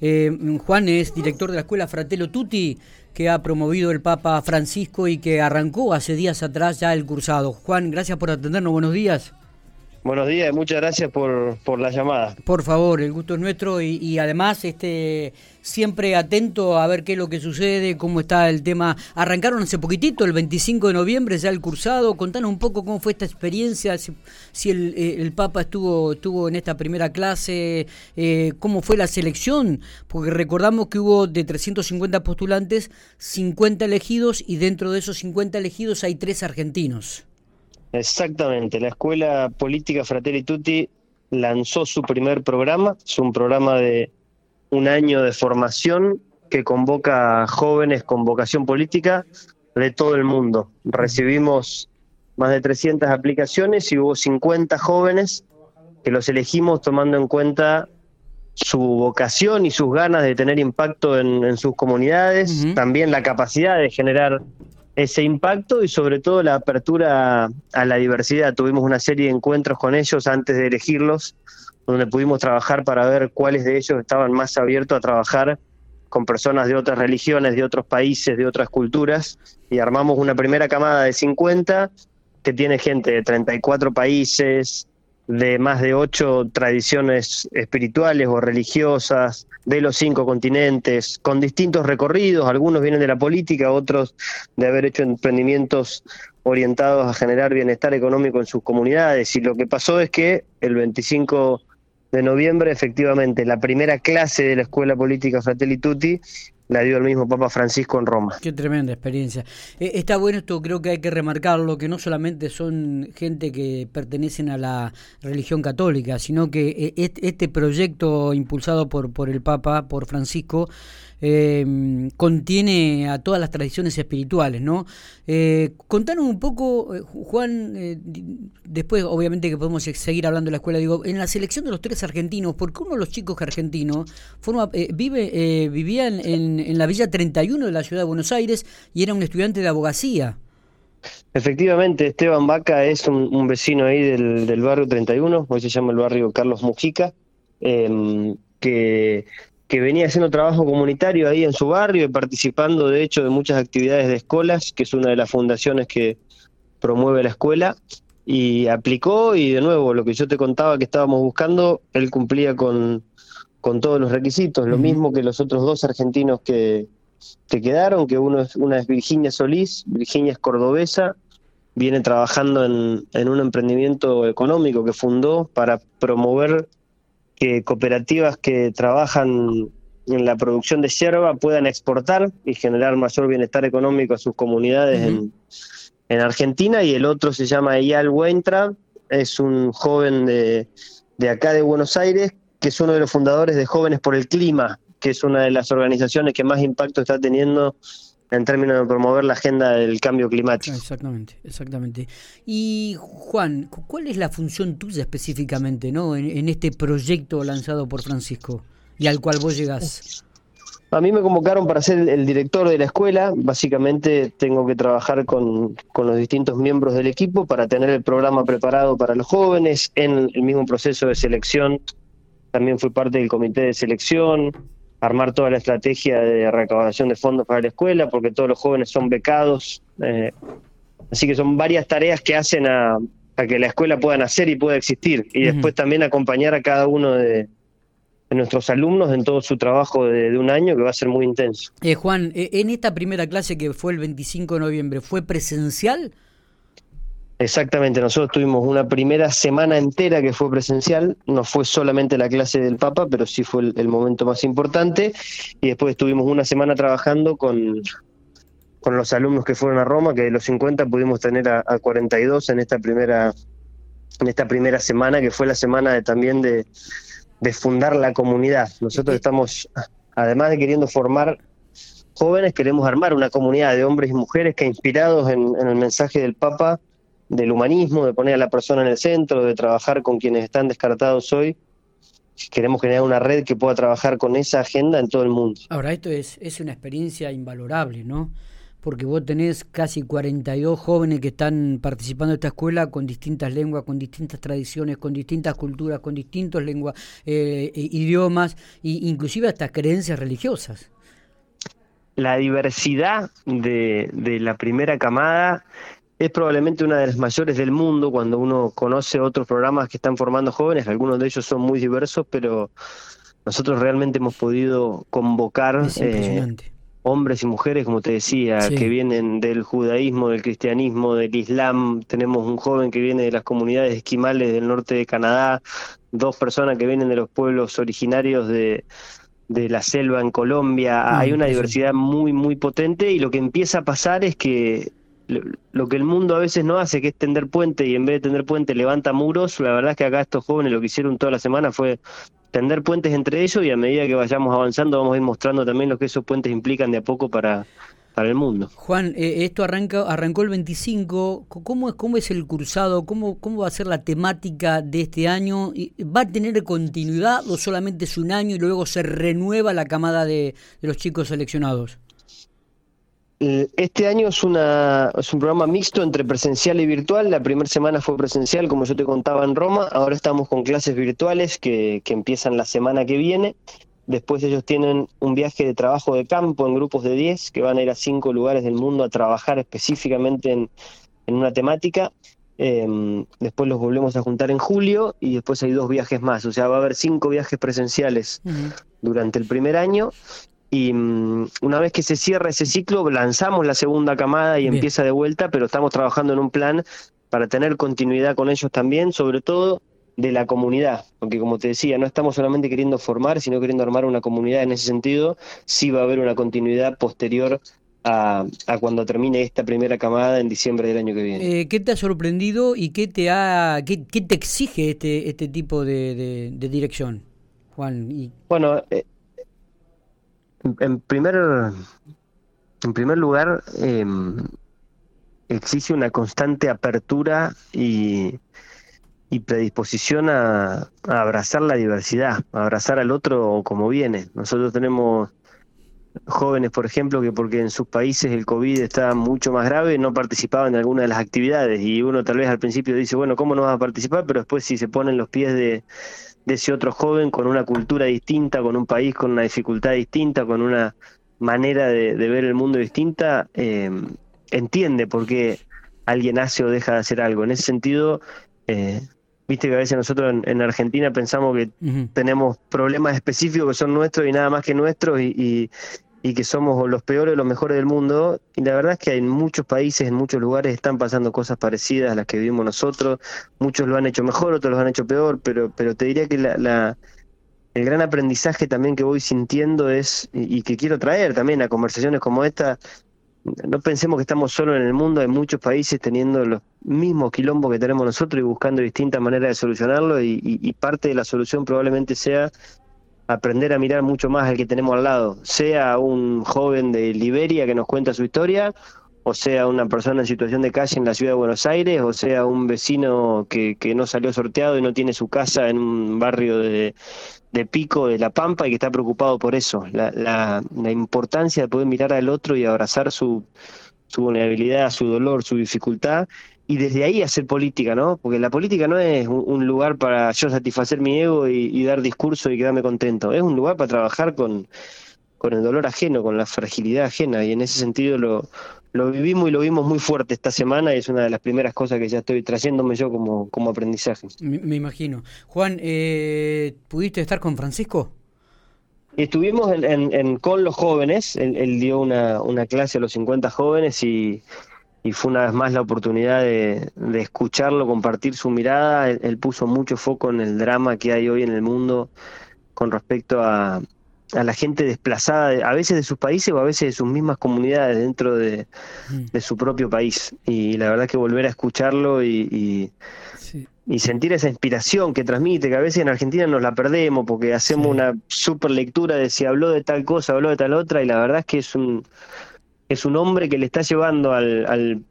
Eh, Juan es director de la escuela Fratello Tutti, que ha promovido el Papa Francisco y que arrancó hace días atrás ya el cursado. Juan, gracias por atendernos, buenos días. Buenos días, muchas gracias por, por la llamada. Por favor, el gusto es nuestro y, además este siempre atento a ver qué es lo que sucede, cómo está el tema. Arrancaron hace poquitito, el 25 de noviembre ya el cursado. Contanos un poco cómo fue esta experiencia, si, el, eh, el, Papa estuvo, estuvo en esta primera clase, eh, cómo fue la selección, porque recordamos que hubo de 350 postulantes, 50 elegidos y dentro de esos 50 elegidos hay tres argentinos. Exactamente, la Escuela Política Fratelli Tutti lanzó su primer programa, es un programa de un año de formación que convoca a jóvenes con vocación política de todo el mundo. Recibimos más de 300 aplicaciones y hubo 50 jóvenes que los elegimos tomando en cuenta su vocación y sus ganas de tener impacto en, sus comunidades, también la capacidad de generar ese impacto y sobre todo la apertura a la diversidad. Tuvimos una serie de encuentros con ellos antes de elegirlos, donde pudimos trabajar para ver cuáles de ellos estaban más abiertos a trabajar con personas de otras religiones, de otros países, de otras culturas, y armamos una primera camada de 50 que tiene gente de 34 países, de más de ocho tradiciones espirituales o religiosas, de los cinco continentes, con distintos recorridos, algunos vienen de la política, otros de haber hecho emprendimientos orientados a generar bienestar económico en sus comunidades. Y lo que pasó es que el 25 de noviembre, efectivamente, la primera clase de la Escuela Política Fratelli Tutti la dio el mismo Papa Francisco en Roma. Qué tremenda experiencia. Eh, está bueno esto, creo que hay que remarcarlo, que no solamente son gente que pertenecen a la religión católica, sino que eh, este proyecto impulsado por, por el Papa, por Francisco, eh, contiene a todas las tradiciones espirituales, ¿no? Eh, contanos un poco, eh, Juan, eh, después obviamente que podemos seguir hablando de la escuela, digo, en la selección de los tres argentinos, porque uno de los chicos argentinos forma, vive, vivía en, en la Villa 31 de la ciudad de Buenos Aires y era un estudiante de abogacía. Efectivamente, Esteban Vaca es un, vecino ahí del, del, barrio 31, hoy se llama el barrio Carlos Mujica, que que venía haciendo trabajo comunitario ahí en su barrio y participando de hecho de muchas actividades de escuelas, que es una de las fundaciones que promueve la escuela, y aplicó y de nuevo lo que yo te contaba que estábamos buscando, él cumplía con, con todos los requisitos, lo mismo que los otros dos argentinos que, que quedaron, que uno es, una es Virginia Solís, Virginia es cordobesa, viene trabajando en, en un emprendimiento económico que fundó para promover que cooperativas que trabajan en la producción de hierba puedan exportar y generar mayor bienestar económico a sus comunidades en, en, Argentina. Y el otro se llama Eyal Weintraub, es un joven de, de acá de Buenos Aires, que es uno de los fundadores de Jóvenes por el Clima, que es una de las organizaciones que más impacto está teniendo en términos de promover la agenda del cambio climático. Exactamente, exactamente. Y Juan, ¿cuál es la función tuya específicamente ¿no? en, este proyecto lanzado por Francisco y al cual vos llegás? A mí me convocaron para ser el director de la escuela. Básicamente tengo que trabajar con, con, los distintos miembros del equipo para tener el programa preparado para los jóvenes. En el mismo proceso de selección también fui parte del comité de selección, armar toda la estrategia de recaudación de fondos para la escuela, porque todos los jóvenes son becados. Eh, así que son varias tareas que hacen a, que la escuela pueda nacer y pueda existir. Y después también acompañar a cada uno de, nuestros alumnos en todo su trabajo de, un año, que va a ser muy intenso. Eh, Juan, eh, en esta primera clase que fue el 25 de noviembre, ¿fue presencial? Exactamente, nosotros tuvimos una primera semana entera que fue presencial, no fue solamente la clase del Papa, pero sí fue el, momento más importante, y después estuvimos una semana trabajando con, con los alumnos que fueron a Roma, que de los 50 pudimos tener a, 42 en esta primera en esta primera semana, que fue la semana de, también de, de fundar la comunidad. Nosotros estamos, además de queriendo formar jóvenes, queremos armar una comunidad de hombres y mujeres que inspirados en el mensaje del Papa, del humanismo, de poner a la persona en el centro, de trabajar con quienes están descartados hoy. Queremos generar una red que pueda trabajar con esa agenda en todo el mundo. Ahora, esto es, es una experiencia invalorable, ¿no? porque vos tenés casi 42 jóvenes que están participando de esta escuela con distintas lenguas, con distintas tradiciones, con distintas culturas, con distintos lenguas, eh, eh, idiomas e inclusive hasta creencias religiosas. La diversidad de, de la primera camada es probablemente una de las mayores del mundo cuando uno conoce otros programas que están formando jóvenes, algunos de ellos son muy diversos, pero nosotros realmente hemos podido convocar eh, hombres y mujeres, como te decía, que vienen del judaísmo, del cristianismo, del islam. Tenemos un joven que viene de las comunidades esquimales del norte de Canadá, dos personas que vienen de los pueblos originarios de, de la selva en Colombia. Mm, Hay una diversidad muy, muy potente y lo que empieza a pasar es que lo que el mundo a veces no hace, que es tender puente y en vez de tender puente levanta muros, la verdad es que acá estos jóvenes lo que hicieron toda la semana fue tender puentes entre ellos y a medida que vayamos avanzando vamos a ir mostrando también lo que esos puentes implican de a poco para, para el mundo. Juan, eh, esto arranca, arrancó el 25, ¿cómo es, cómo es el cursado? ¿Cómo, ¿Cómo va a ser la temática de este año? ¿Va a tener continuidad o solamente es un año y luego se renueva la camada de, de los chicos seleccionados? Este año es, una, es un programa mixto entre presencial y virtual. La primera semana fue presencial, como yo te contaba en Roma. Ahora estamos con clases virtuales que, que empiezan la semana que viene. Después ellos tienen un viaje de trabajo de campo en grupos de 10 que van a ir a cinco lugares del mundo a trabajar específicamente en, en una temática. Em, después los volvemos a juntar en julio y después hay dos viajes más. O sea, va a haber cinco viajes presenciales durante el primer año y mm, una vez que se cierra ese ciclo, lanzamos la segunda camada y empieza de vuelta, pero estamos trabajando en un plan para tener continuidad con ellos también, sobre todo de la comunidad, porque como te decía, no estamos solamente queriendo formar, sino queriendo armar una comunidad en ese sentido, sí va a haber una continuidad posterior a, cuando termine esta primera camada en diciembre del año que viene. Eh, ¿Qué te ha sorprendido y qué te ha, qué, te exige este, este tipo de, dirección, Juan? Y... Bueno, eh, en primer, en primer lugar, eh, existe una constante apertura y, y predisposición a, abrazar la diversidad, a abrazar al otro como viene. Nosotros tenemos jóvenes, por ejemplo, que porque en sus países el COVID está mucho más grave, no participaban en alguna de las actividades y uno tal vez al principio dice, bueno, ¿cómo no vas a participar? Pero después si se ponen los pies de, de ese otro joven con una cultura distinta, con un país con una dificultad distinta, con una manera de, ver el mundo distinta, eh, entiende por qué alguien hace o deja de hacer algo. En ese sentido, eh, viste que a veces nosotros en, Argentina pensamos que tenemos problemas específicos que son nuestros y nada más que nuestros y, y que somos los peores o los mejores del mundo. Y la verdad es que en muchos países, en muchos lugares están pasando cosas parecidas a las que vivimos nosotros. Muchos lo han hecho mejor, otros lo han hecho peor, pero, pero te diría que la, el gran aprendizaje también que voy sintiendo es, y, que quiero traer también a conversaciones como esta, no pensemos que estamos solo en el mundo, hay muchos países teniendo los mismos quilombos que tenemos nosotros y buscando distintas maneras de solucionarlo y parte de la solución probablemente sea aprender a mirar mucho más al que tenemos al lado, sea un joven de Liberia que nos cuenta su historia, o sea una persona en situación de calle en la ciudad de Buenos Aires, o sea un vecino que, que no salió sorteado y no tiene su casa en un barrio de, de Pico, de La Pampa, y que está preocupado por eso, la, la, la importancia de poder mirar al otro y abrazar su, su vulnerabilidad, su dolor, su dificultad, y desde ahí hacer política, ¿no? Porque la política no es un, lugar para yo satisfacer mi ego y, dar discurso y quedarme contento, es un lugar para trabajar con, con el dolor ajeno, con la fragilidad ajena, y en ese sentido lo, lo vivimos y lo vimos muy fuerte esta semana y es una de las primeras cosas que ya estoy trayéndome yo como, como aprendizaje. Me, imagino. Juan, eh, ¿pudiste estar con Francisco? Estuvimos en, con los jóvenes, él, dio una, una clase a los 50 jóvenes y y fue una vez más la oportunidad de, escucharlo, compartir su mirada. Él, puso mucho foco en el drama que hay hoy en el mundo con respecto a, a la gente desplazada, a veces de sus países o a veces de sus mismas comunidades dentro de, mm. su propio país. Y la verdad que volver a escucharlo y, y, sentir esa inspiración que transmite, que a veces en Argentina nos la perdemos porque hacemos una super lectura de si habló de tal cosa, habló de tal otra, y la verdad es que es un es un hombre que le está llevando al, al,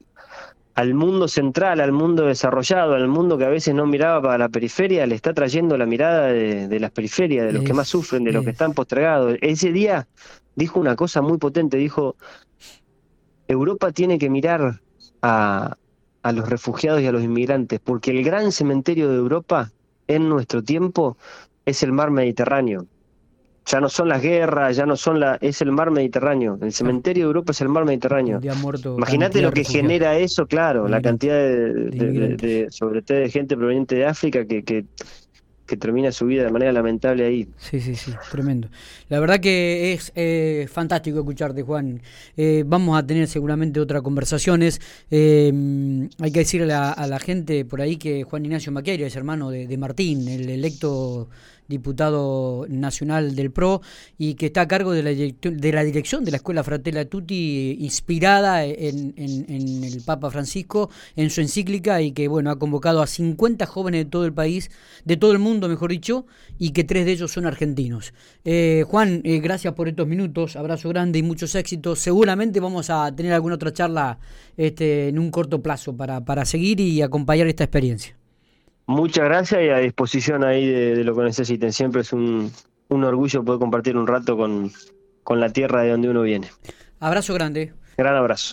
al, mundo central, al mundo desarrollado, al mundo que a veces no miraba para la periferia, le está trayendo la mirada de, las periferias, de los que más sufren, de los que están postergados. Ese día dijo una cosa muy potente, dijo, Europa tiene que mirar a, a los refugiados y a los inmigrantes, porque el gran cementerio de Europa en nuestro tiempo es el mar Mediterráneo. Ya no son las guerras, ya no son la, es el mar Mediterráneo. El cementerio de Europa es el mar Mediterráneo. Imagínate lo que genera eso, claro, la cantidad de, sobre todo de gente proveniente de África que, que que termina su vida de manera lamentable ahí. Sí, sí, sí, tremendo. La verdad que es eh, fantástico escucharte, Juan. Eh, vamos a tener seguramente otras conversaciones. Eh, hay que decirle a, la gente por ahí que Juan Ignacio Maqueira es hermano de Martín, el electo diputado nacional del PRO, y que está a cargo de la, de la dirección de la Escuela Fratella Tutti, inspirada en, el Papa Francisco, en su encíclica, y que bueno, ha convocado a 50 jóvenes de todo el país, de todo el mundo, mejor dicho, y que tres de ellos son argentinos. Eh, Juan, eh, gracias por estos minutos, abrazo grande y muchos éxitos. Seguramente vamos a tener alguna otra charla este, en un corto plazo para, para seguir y acompañar esta experiencia. Muchas gracias y a disposición ahí de, lo que necesiten. Siempre es un, un, orgullo poder compartir un rato con, con la tierra de donde uno viene. Abrazo grande. Gran abrazo.